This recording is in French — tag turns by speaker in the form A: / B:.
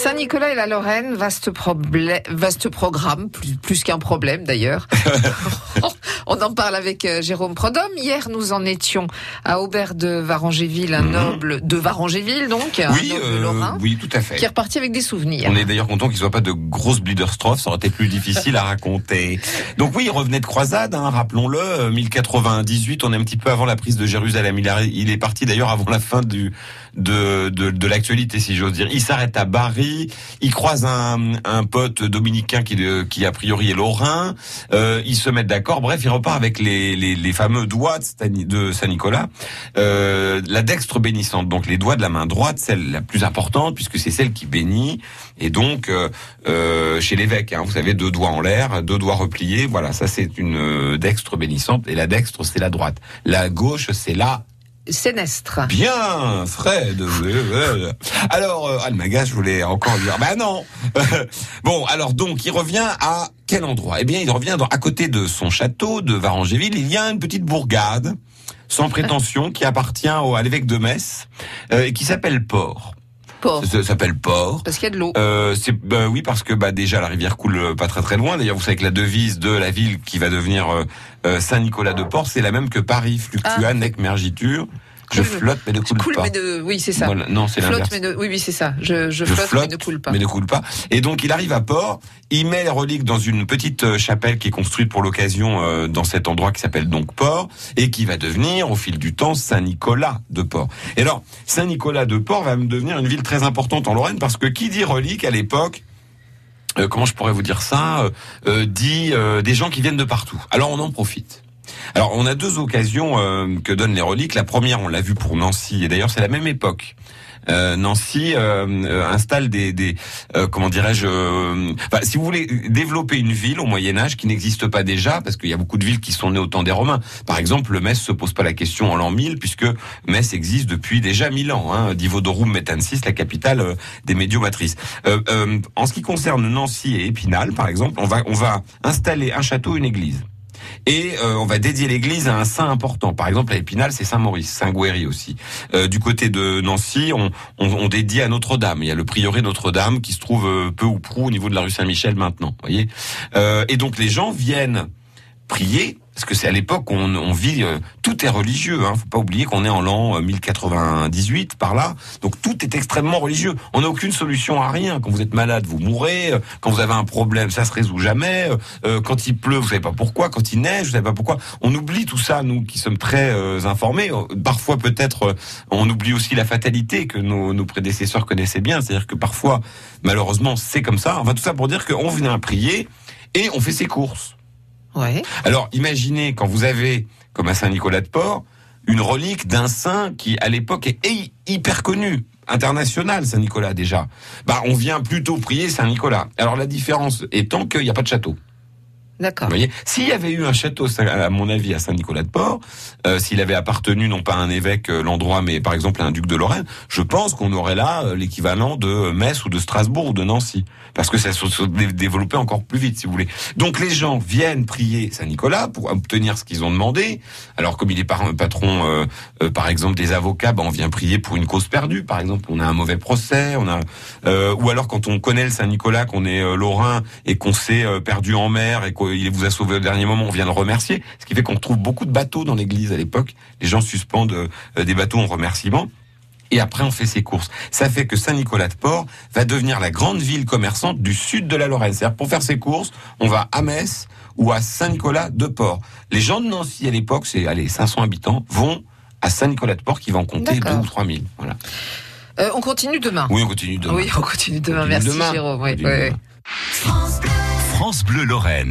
A: Saint-Nicolas et la Lorraine, vaste, problème, vaste programme, plus, plus qu'un problème d'ailleurs. On en parle avec euh, Jérôme Prodhomme. Hier, nous en étions à Aubert de Varangéville, un
B: Mhm.
A: noble de Varangéville, donc, un noble
B: euh,
A: lorrain,
B: oui, tout à fait.
A: qui est reparti avec des souvenirs.
B: On est d'ailleurs content qu'il soit pas de grosses bliderstrophes, ça aurait été plus difficile à raconter. Donc oui, il revenait de croisade, hein, rappelons-le, euh, 1098, on est un petit peu avant la prise de Jérusalem. Il, est parti d'ailleurs avant la fin du de, de, de l'actualité, si j'ose dire. Il s'arrête à Bari, il croise un, un pote dominicain qui, euh, qui a priori est lorrain, euh, ils se mettent d'accord, bref, il repart avec les, les, fameux doigts de Saint-Nicolas, euh, la dextre bénissante, donc les doigts de la main droite, celle la plus importante, puisque c'est celle qui bénit, et donc euh, euh, chez l'évêque, hein, vous savez, deux doigts en l'air, deux doigts repliés, voilà, ça c'est une dextre bénissante, et la dextre c'est la droite. La gauche c'est la Bien, Fred. Alors, euh, Almagas, je voulais encore dire, bah non. bon, alors donc, il revient à quel endroit? Eh bien, il revient à côté de son château de Varangéville. Il y a une petite bourgade, sans prétention, qui appartient au, à l'évêque de Metz, euh, et qui s'appelle Port.
A: Port.
B: Ça, ça s'appelle Port.
A: Parce qu'il y a de l'eau.
B: Euh, c'est bah oui parce que bah déjà la rivière coule euh, pas très très loin. D'ailleurs vous savez que la devise de la ville qui va devenir euh, euh, Saint-Nicolas de Port, c'est la même que Paris, fluctua
A: Ah.
B: nec mergitur. Je flotte mais ne coule
A: Coule,
B: pas.
A: mais de... Oui, c'est ça.
B: Voilà. Non, c'est
A: Flotte,
B: l'inverse.
A: mais de... Oui, oui, c'est ça. Je, je,
B: Je
A: flotte,
B: flotte,
A: mais ne coule pas.
B: Mais ne coule pas. Et donc il arrive à Port, il met les reliques dans une petite euh, chapelle qui est construite pour l'occasion euh, dans cet endroit qui s'appelle donc Port et qui va devenir au fil du temps Saint-Nicolas de Port. Et alors Saint-Nicolas de Port va devenir une ville très importante en Lorraine parce que qui dit relique à l'époque euh, comment je pourrais vous dire ça euh, euh, dit euh, des gens qui viennent de partout. Alors on en profite. Alors on a deux occasions euh, que donnent les reliques. La première, on l'a vu pour Nancy, et d'ailleurs c'est la même époque. Euh, Nancy euh, euh, installe des, euh, comment dirais-je si vous voulez développer une ville au Moyen Âge qui n'existe pas déjà parce qu'il y a beaucoup de villes qui sont nées au temps des Romains. Par exemple le Metz se pose pas la question en l'an 1000 puisque Metz existe depuis déjà 1000 ans hein, Divodorum Metansis la capitale des médiomatrices en ce qui concerne Nancy et Épinal par exemple on va on va installer un château une église et euh, on va dédier l'église à un saint important. Par exemple, à Épinal, c'est Saint Maurice, Saint Guéry aussi. Euh, du côté de Nancy, on, on, on dédie à Notre-Dame. Il y a le prieuré Notre-Dame qui se trouve euh, peu ou prou au niveau de la rue Saint-Michel maintenant. Voyez. Euh, et donc les gens viennent prier. Parce que c'est à l'époque on, on vit, euh, tout est religieux. Hein. Faut pas oublier qu'on est en l'an euh, 1098 par là, donc tout est extrêmement religieux. On n'a aucune solution à rien. Quand vous êtes malade, vous mourrez. Euh, Quand vous avez un problème, ça se résout jamais. Euh, euh, quand il pleut, vous savez pas pourquoi. Quand il neige, vous savez pas pourquoi. On oublie tout ça, nous qui sommes très euh, informés. Euh, Parfois, peut-être, euh, on oublie aussi la fatalité que nos, nos prédécesseurs connaissaient bien. C'est-à-dire que parfois, malheureusement, c'est comme ça. Enfin, tout ça pour dire qu'on vient prier et on fait ses courses. Alors, imaginez quand vous avez, comme à Saint-Nicolas de Port, une relique d'un saint qui, à l'époque, est hy- hyper connu, international, Saint-Nicolas déjà. Bah, on vient plutôt prier Saint-Nicolas. Alors, la différence étant qu'il n'y a pas de château.
A: D'accord.
B: Vous voyez, s'il y avait eu un château, à mon avis, à Saint-Nicolas de Port, euh, s'il avait appartenu non pas à un évêque euh, l'endroit, mais par exemple à un duc de Lorraine, je pense qu'on aurait là euh, l'équivalent de Metz ou de Strasbourg ou de Nancy, parce que ça se se dé- développait encore plus vite, si vous voulez. Donc les gens viennent prier Saint-Nicolas pour obtenir ce qu'ils ont demandé. Alors comme il est par- patron, par exemple des avocats, ben, on vient prier pour une cause perdue, par exemple, on a un mauvais procès, on a, ou alors quand on connaît le Saint-Nicolas, qu'on est lorrain et qu'on s'est perdu en mer et qu'il vous a sauvé au dernier moment, on vient le remercier. Ce qui fait qu'on trouve beaucoup de bateaux dans l'église à l'époque. Les gens suspendent euh, des bateaux en remerciement. Et après, on fait ses courses. Ça fait que Saint-Nicolas de Port va devenir la grande ville commerçante du sud de la Lorraine. C'est-à-dire, pour faire ses courses, on va à Metz ou à Saint-Nicolas de Port. Les gens de Nancy, à l'époque, c'est, allez, 500 habitants, vont à Saint-Nicolas de Port qui va en compter
A: D'accord.
B: deux ou trois mille. Voilà.
A: Euh, on continue demain.
B: Oui, on continue demain.
A: Oui, on continue demain.
B: On continue
A: Merci
B: demain.
A: Jérôme. Oui,
B: demain.
A: oui.
C: France Bleu Lorraine.